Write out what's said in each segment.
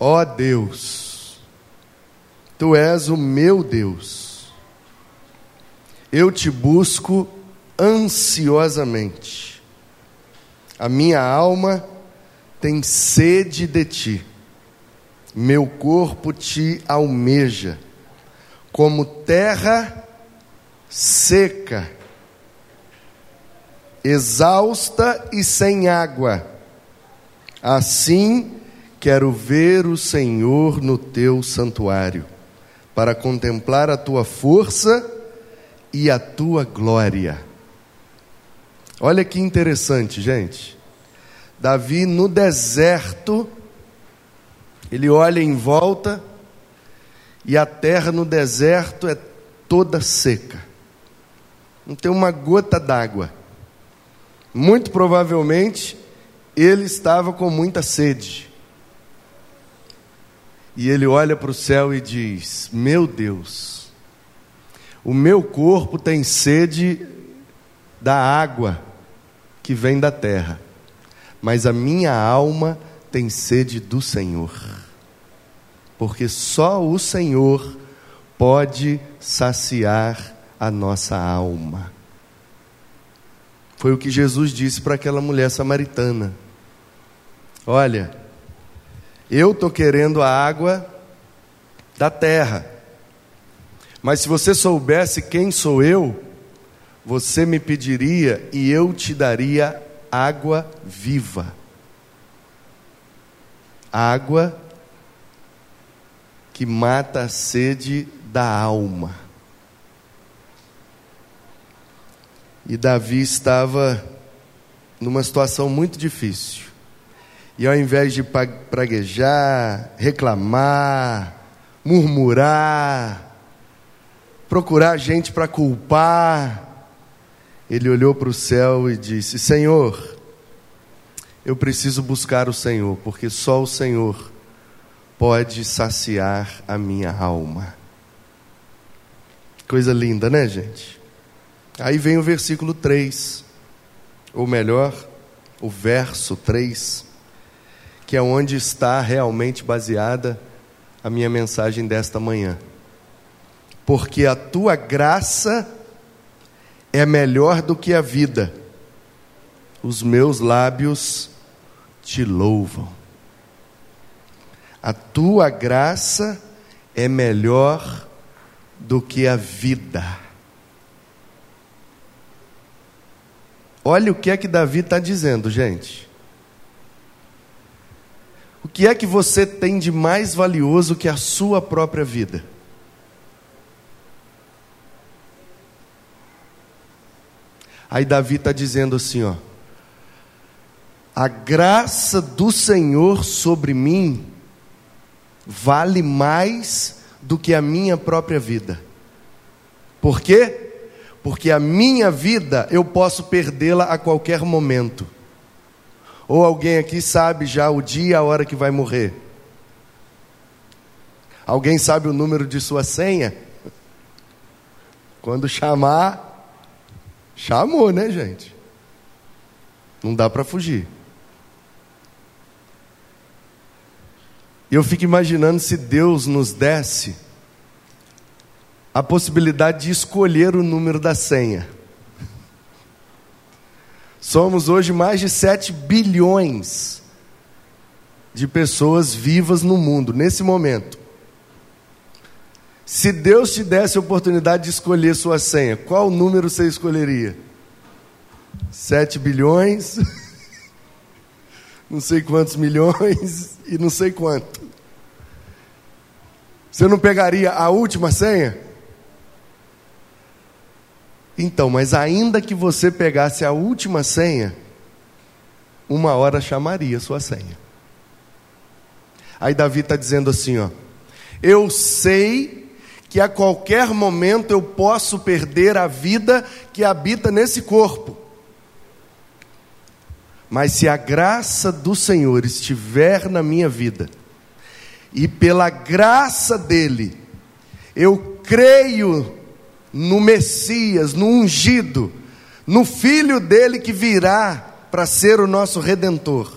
Ó Deus, tu és o meu Deus, eu te busco ansiosamente, a minha alma tem sede de ti, meu corpo te almeja, como terra seca, exausta e sem água. Assim quero ver o Senhor no teu santuário, para contemplar a tua força e a tua glória. Olha que interessante, gente. Davi no deserto, ele olha em volta e a terra no deserto é toda seca. Não tem uma gota d'água. Muito provavelmente ele estava com muita sede. E ele olha para o céu e diz: Meu Deus, o meu corpo tem sede da água que vem da terra mas a minha alma tem sede do Senhor, porque só o Senhor pode saciar a nossa alma. Foi o que Jesus disse para aquela mulher samaritana: Olha, eu estou querendo a água da terra, mas se você soubesse quem sou eu, você me pediria e eu te daria água viva. Água que mata a sede da alma. E Davi estava numa situação muito difícil. E ao invés de praguejar, reclamar, murmurar, procurar gente para culpar, ele olhou para o céu e disse: Senhor, eu preciso buscar o Senhor, porque só o Senhor pode saciar a minha alma. Coisa linda, né, gente? Aí vem o versículo 3, ou melhor, o verso 3, que é onde está realmente baseada a minha mensagem desta manhã. Porque a tua graça é melhor do que a vida. Os meus lábios te louvam. A tua graça é melhor do que a vida. Olha o que é que Davi está dizendo, gente. O que é que você tem de mais valioso que a sua própria vida? Aí Davi está dizendo assim: ó, a graça do Senhor sobre mim vale mais do que a minha própria vida. Por quê? Porque a minha vida eu posso perdê-la a qualquer momento. Ou alguém aqui sabe já o dia e a hora que vai morrer? Alguém sabe o número de sua senha? Quando chamar, Chamou, né, gente? Não dá para fugir. E eu fico imaginando se Deus nos desse a possibilidade de escolher o número da senha. Somos hoje mais de 7 bilhões de pessoas vivas no mundo, nesse momento. Se Deus te desse a oportunidade de escolher sua senha, qual número você escolheria? 7 bilhões, não sei quantos milhões e não sei quanto. Você não pegaria a última senha? Então, mas ainda que você pegasse a última senha, uma hora chamaria sua senha. Aí Davi está dizendo assim: ó, eu sei que a qualquer momento eu posso perder a vida que habita nesse corpo. Mas se a graça do Senhor estiver na minha vida, e pela graça dele, eu creio no Messias, no ungido, no Filho dele que virá para ser o nosso redentor.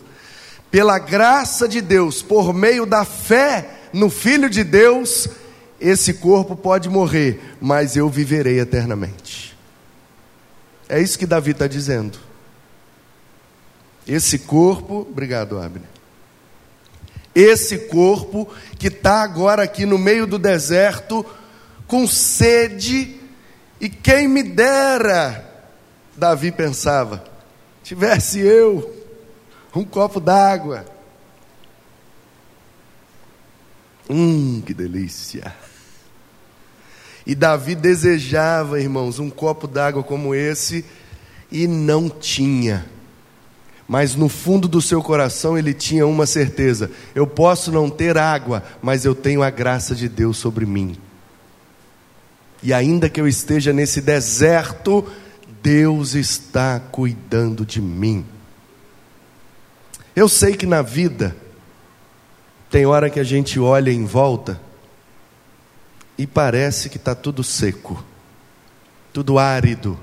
pela graça de Deus, por meio da fé no Filho de Deus, esse corpo pode morrer, mas eu viverei eternamente. É isso que Davi está dizendo. Esse corpo, obrigado, Abner. Esse corpo que está agora aqui no meio do deserto, com sede, e quem me dera, Davi pensava, tivesse eu um copo d'água. Hum, que delícia. E Davi desejava, irmãos, um copo d'água como esse e não tinha. Mas no fundo do seu coração ele tinha uma certeza: eu posso não ter água, mas eu tenho a graça de Deus sobre mim. E ainda que eu esteja nesse deserto, Deus está cuidando de mim. Eu sei que na vida, tem hora que a gente olha em volta e parece que está tudo seco, tudo árido.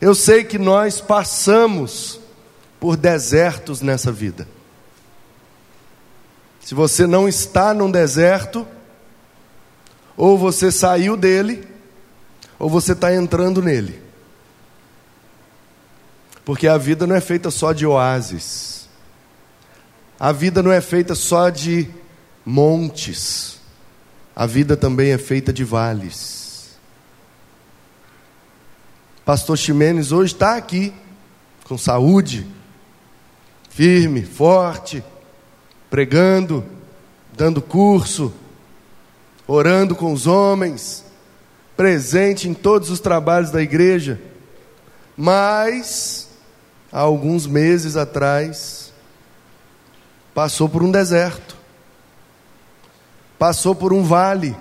Eu sei que nós passamos por desertos nessa vida. Se você não está num deserto, ou você saiu dele, ou você está entrando nele. Porque a vida não é feita só de oásis. A vida não é feita só de montes. A vida também é feita de vales. Pastor Ximenes hoje está aqui, com saúde, firme, forte, pregando, dando curso, orando com os homens, presente em todos os trabalhos da igreja. Mas há alguns meses atrás, passou por um deserto, passou por um vale,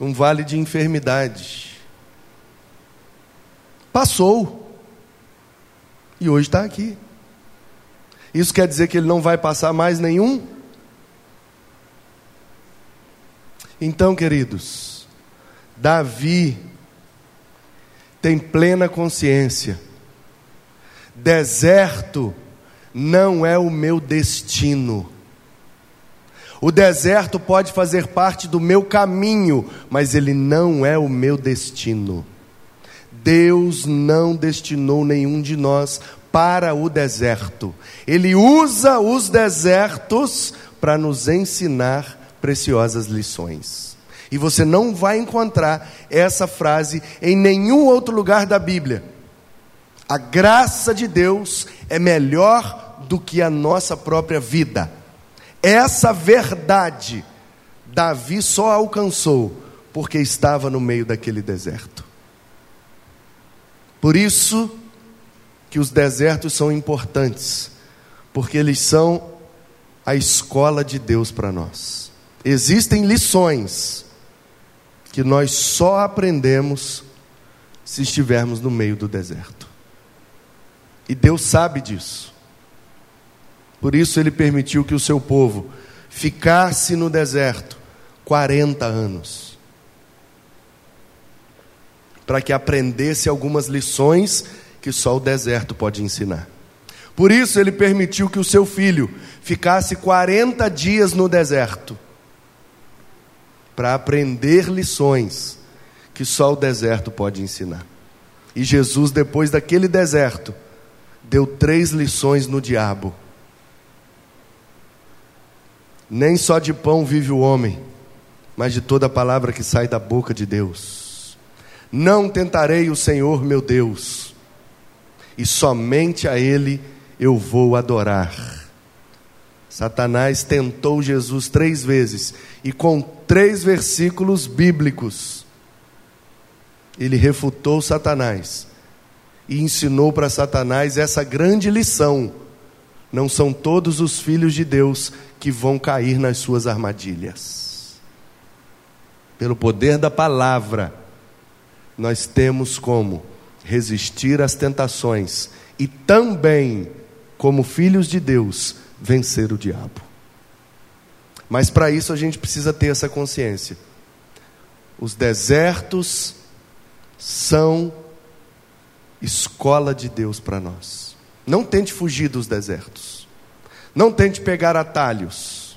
um vale de enfermidade. Passou, e hoje está aqui. Isso quer dizer que ele não vai passar mais nenhum? Então, queridos, Davi tem plena consciência. Deserto não é o meu destino. O deserto pode fazer parte do meu caminho, mas ele não é o meu destino. Deus não destinou nenhum de nós para o deserto. Ele usa os desertos para nos ensinar preciosas lições. E você não vai encontrar essa frase em nenhum outro lugar da Bíblia. A graça de Deus é melhor do que a nossa própria vida. Essa verdade Davi só alcançou porque estava no meio daquele deserto. Por isso que os desertos são importantes, porque eles são a escola de Deus para nós. Existem lições que nós só aprendemos se estivermos no meio do deserto. E Deus sabe disso. Por isso ele permitiu que o seu povo ficasse no deserto 40 anos. Para que aprendesse algumas lições que só o deserto pode ensinar. Por isso ele permitiu que o seu filho ficasse 40 dias no deserto para aprender lições que só o deserto pode ensinar. E Jesus, depois daquele deserto, deu três lições no diabo. Nem só de pão vive o homem, mas de toda palavra que sai da boca de Deus. Não tentarei o Senhor meu Deus, e somente a Ele eu vou adorar. Satanás tentou Jesus três vezes e com três versículos bíblicos ele refutou Satanás e ensinou para Satanás essa grande lição: não são todos os filhos de Deus que vão cair nas suas armadilhas. Pelo poder da palavra, nós temos como resistir às tentações e também, como filhos de Deus, vencer o diabo. Mas para isso a gente precisa ter essa consciência. Os desertos são escola de Deus para nós. Não tente fugir dos desertos. Não tente pegar atalhos.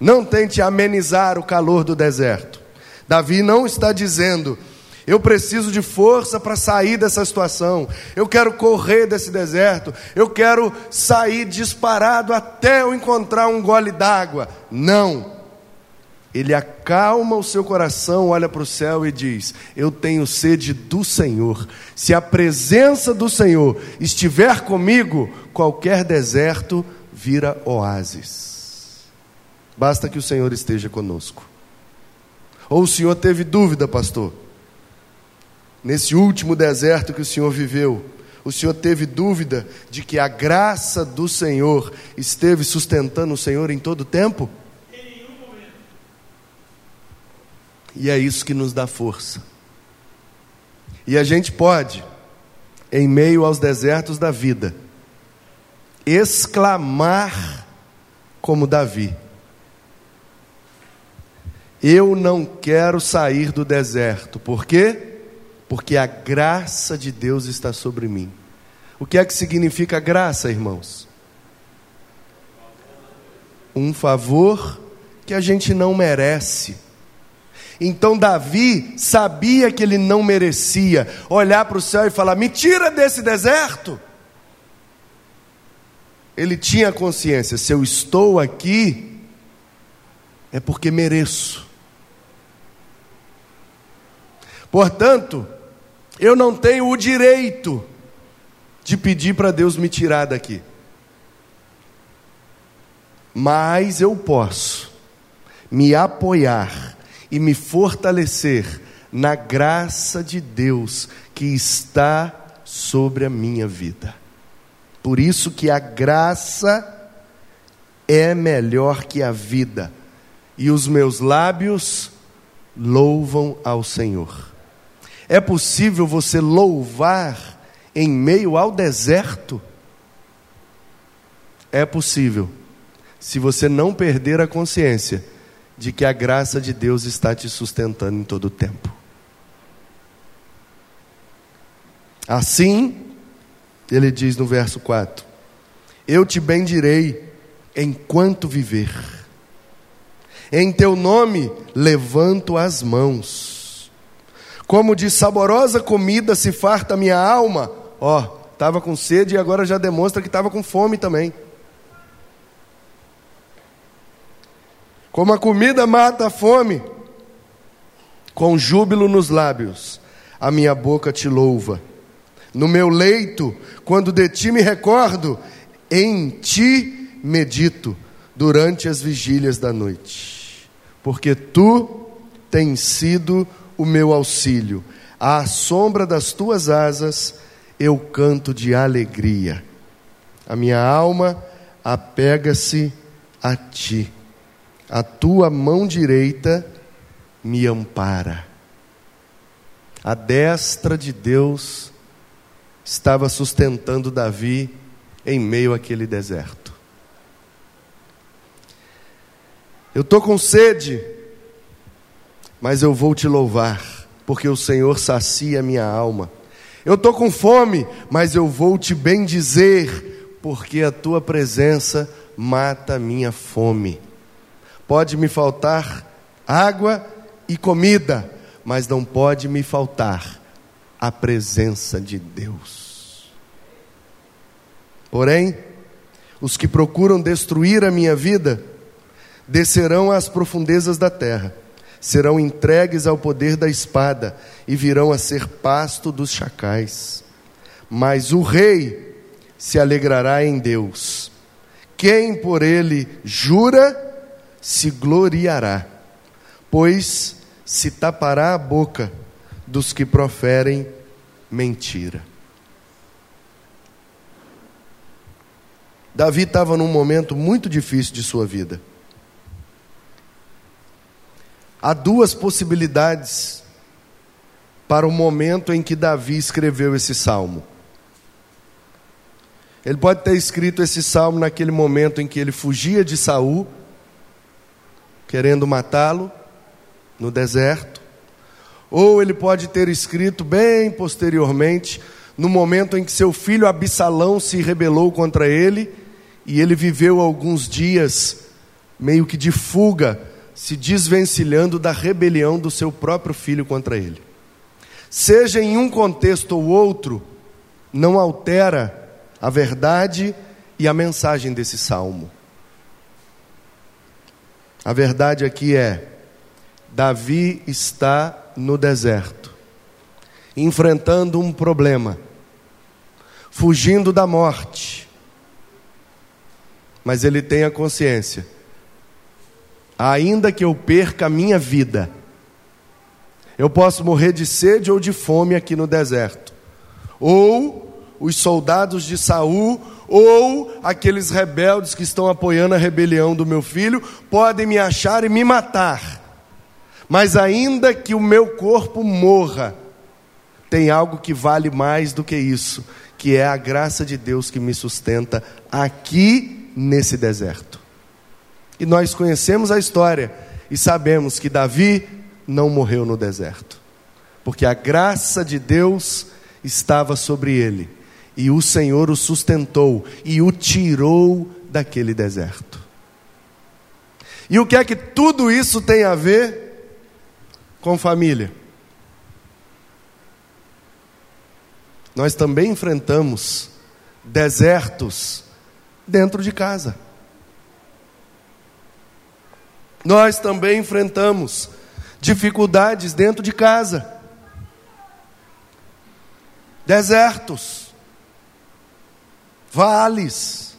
Não tente amenizar o calor do deserto. Davi não está dizendo, eu preciso de força para sair dessa situação. Eu quero correr desse deserto. Eu quero sair disparado até eu encontrar um gole d'água. Não. Ele acalma o seu coração, olha para o céu e diz: Eu tenho sede do Senhor. Se a presença do Senhor estiver comigo, qualquer deserto vira oásis. Basta que o Senhor esteja conosco. Ou o Senhor teve dúvida, pastor? Nesse último deserto que o Senhor viveu, o Senhor teve dúvida de que a graça do Senhor esteve sustentando o Senhor em todo o tempo? E é isso que nos dá força. E a gente pode, em meio aos desertos da vida, exclamar como Davi: Eu não quero sair do deserto. Por quê? Porque a graça de Deus está sobre mim. O que é que significa graça, irmãos? Um favor que a gente não merece então Davi sabia que ele não merecia olhar para o céu e falar: me tira desse deserto. Ele tinha consciência: se eu estou aqui, é porque mereço. Portanto, eu não tenho o direito de pedir para Deus me tirar daqui. Mas eu posso me apoiar e me fortalecer na graça de Deus que está sobre a minha vida. Por isso que a graça é melhor que a vida, e os meus lábios louvam ao Senhor. É possível você louvar em meio ao deserto? É possível, se você não perder a consciência de que a graça de Deus está te sustentando em todo o tempo. Assim, ele diz no verso 4: Eu te bendirei enquanto viver, em teu nome levanto as mãos, como de saborosa comida se farta minha alma, ó, estava com sede e agora já demonstra que estava com fome também. Como a comida mata a fome, com júbilo nos lábios, a minha boca te louva. No meu leito, quando de ti me recordo, em ti medito durante as vigílias da noite. Porque tu tens sido o meu auxílio. À sombra das tuas asas eu canto de alegria. A minha alma apega-se a ti a tua mão direita me ampara. A destra de Deus estava sustentando Davi em meio àquele deserto. Eu estou com sede, mas eu vou te louvar, porque o Senhor sacia minha alma. Eu estou com fome, mas eu vou te bendizer, porque a tua presença mata minha fome. Pode me faltar água e comida, mas não pode me faltar a presença de Deus. Porém, os que procuram destruir a minha vida descerão às profundezas da terra, serão entregues ao poder da espada e virão a ser pasto dos chacais. Mas o rei se alegrará em Deus. Quem por ele jura, se gloriará, pois se tapará a boca dos que proferem mentira. Davi estava num momento muito difícil de sua vida. Há duas possibilidades para o momento em que Davi escreveu esse salmo. Ele pode ter escrito esse salmo naquele momento em que ele fugia de Saul querendo matá-lo no deserto, ou ele pode ter escrito bem posteriormente, no momento em que seu filho Absalão se rebelou contra ele, e ele viveu alguns dias meio que de fuga, se desvencilhando da rebelião do seu próprio filho contra ele. Seja em um contexto ou outro, não altera a verdade e a mensagem desse salmo. A verdade aqui é: Davi está no deserto, enfrentando um problema, fugindo da morte, mas ele tem a consciência, ainda que eu perca a minha vida, eu posso morrer de sede ou de fome aqui no deserto, ou os soldados de Saul ou aqueles rebeldes que estão apoiando a rebelião do meu filho podem me achar e me matar. Mas ainda que o meu corpo morra, tem algo que vale mais do que isso, que é a graça de Deus que me sustenta aqui nesse deserto. E nós conhecemos a história e sabemos que Davi não morreu no deserto, porque a graça de Deus estava sobre ele e o Senhor o sustentou e o tirou daquele deserto. E o que é que tudo isso tem a ver com família? Nós também enfrentamos desertos dentro de casa. Nós também enfrentamos dificuldades dentro de casa. Desertos vales,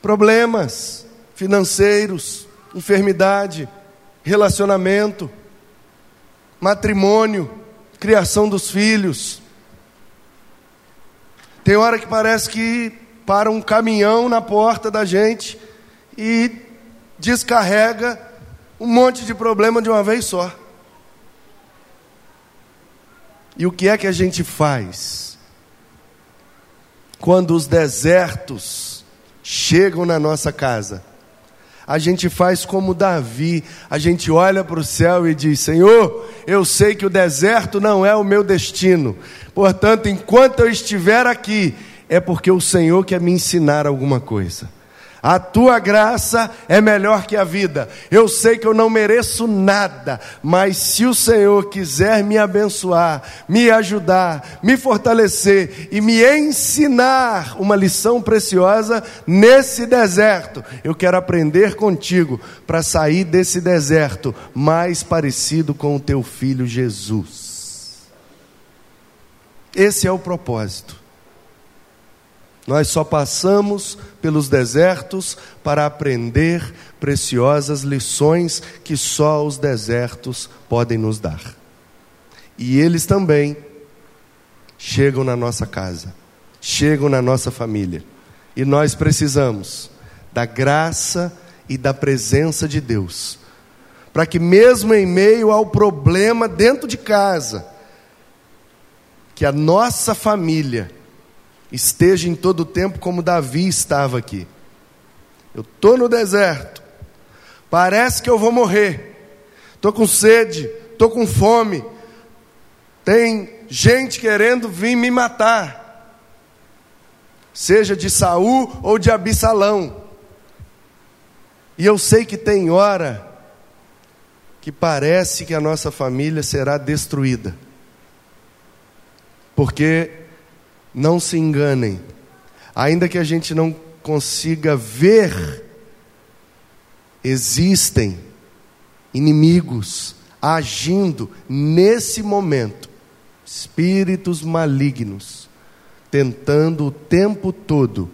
problemas financeiros, enfermidade, relacionamento, matrimônio, criação dos filhos. Tem hora que parece que para um caminhão na porta da gente e descarrega um monte de problema de uma vez só. E o que é que a gente faz? quando os desertos chegam na nossa casa, a gente faz como Davi, a gente olha para o céu e diz: Senhor, eu sei que o deserto não é o meu destino, portanto, enquanto eu estiver aqui, é porque o Senhor quer me ensinar alguma coisa. A tua graça é melhor que a vida. Eu sei que eu não mereço nada, mas se o Senhor quiser me abençoar, me ajudar, me fortalecer e me ensinar uma lição preciosa nesse deserto, eu quero aprender contigo para sair desse deserto mais parecido com o teu filho Jesus. Esse é o propósito. Nós só passamos pelos desertos para aprender preciosas lições que só os desertos podem nos dar. E eles também chegam na nossa casa, chegam na nossa família. E nós precisamos da graça e da presença de Deus, para que, mesmo em meio ao problema dentro de casa, que a nossa família esteja em todo o tempo como Davi estava aqui. Eu estou no deserto, parece que eu vou morrer, estou com sede, estou com fome, tem gente querendo vir me matar, seja de Saul ou de Absalão. E eu sei que tem hora que parece que a nossa família será destruída. Porque não se enganem, ainda que a gente não consiga ver, existem inimigos agindo nesse momento, espíritos malignos, tentando o tempo todo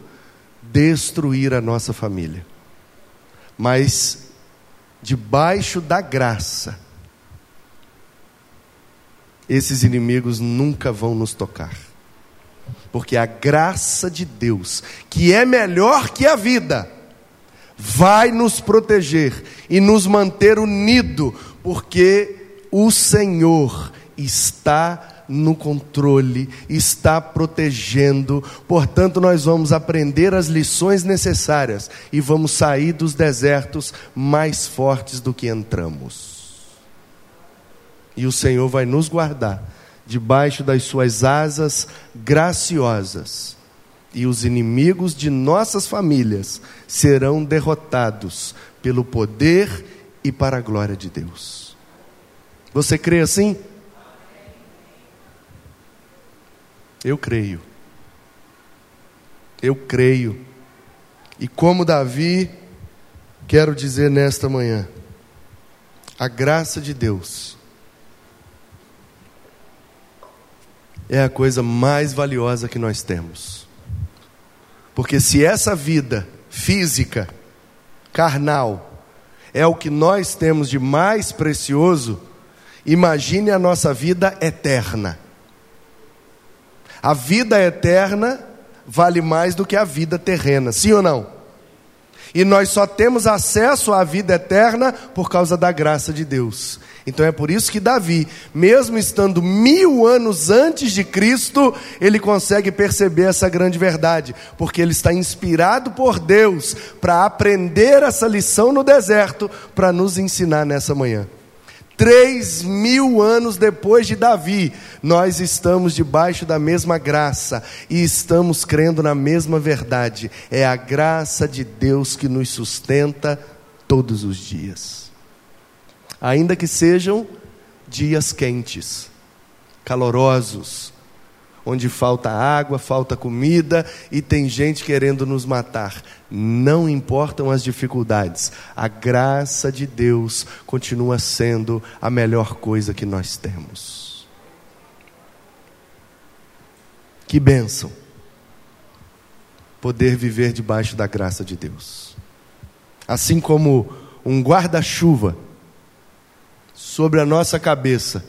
destruir a nossa família. Mas debaixo da graça, esses inimigos nunca vão nos tocar porque a graça de Deus, que é melhor que a vida, vai nos proteger e nos manter unidos, porque o Senhor está no controle, está protegendo. Portanto, nós vamos aprender as lições necessárias e vamos sair dos desertos mais fortes do que entramos. E o Senhor vai nos guardar debaixo das suas asas graciosas, e os inimigos de nossas famílias serão derrotados pelo poder e para a glória de Deus. Você crê assim? Eu creio. Eu creio. E como Davi, quero dizer nesta manhã, a graça de Deus é a coisa mais valiosa que nós temos. Porque se essa vida física, carnal, é o que nós temos de mais precioso, imagine a nossa vida eterna. A vida eterna vale mais do que a vida terrena, sim ou não? E nós só temos acesso à vida eterna por causa da graça de Deus. Então é por isso que Davi, mesmo estando mil anos antes de Cristo, ele consegue perceber essa grande verdade, porque ele está inspirado por Deus para aprender essa lição no deserto, para nos ensinar nessa manhã. Três mil anos depois de Davi, nós estamos debaixo da mesma graça e estamos crendo na mesma verdade. É a graça de Deus que nos sustenta todos os dias ainda que sejam dias quentes, calorosos, onde falta água, falta comida e tem gente querendo nos matar. Não importam as dificuldades, a graça de Deus continua sendo a melhor coisa que nós temos. Que bênção poder viver debaixo da graça de Deus. Assim como um guarda-chuva sobre a nossa cabeça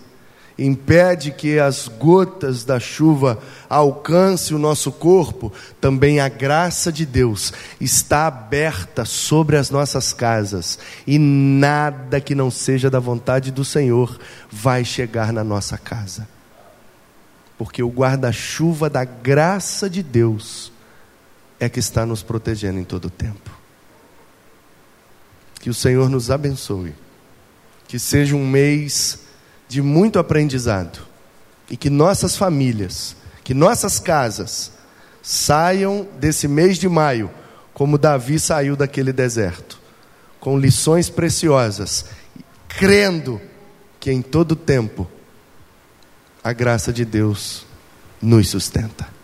impede que as gotas da chuva alcancem o nosso corpo, também a graça de Deus está aberta sobre as nossas casas e nada que não seja da vontade do Senhor vai chegar na nossa casa. Porque o guarda-chuva da graça de Deus é que está nos protegendo em todo o tempo. Que o Senhor nos abençoe que seja um mês de muito aprendizado e que nossas famílias, que nossas casas saiam desse mês de maio como Davi saiu daquele deserto, com lições preciosas, crendo que em todo tempo a graça de Deus nos sustenta.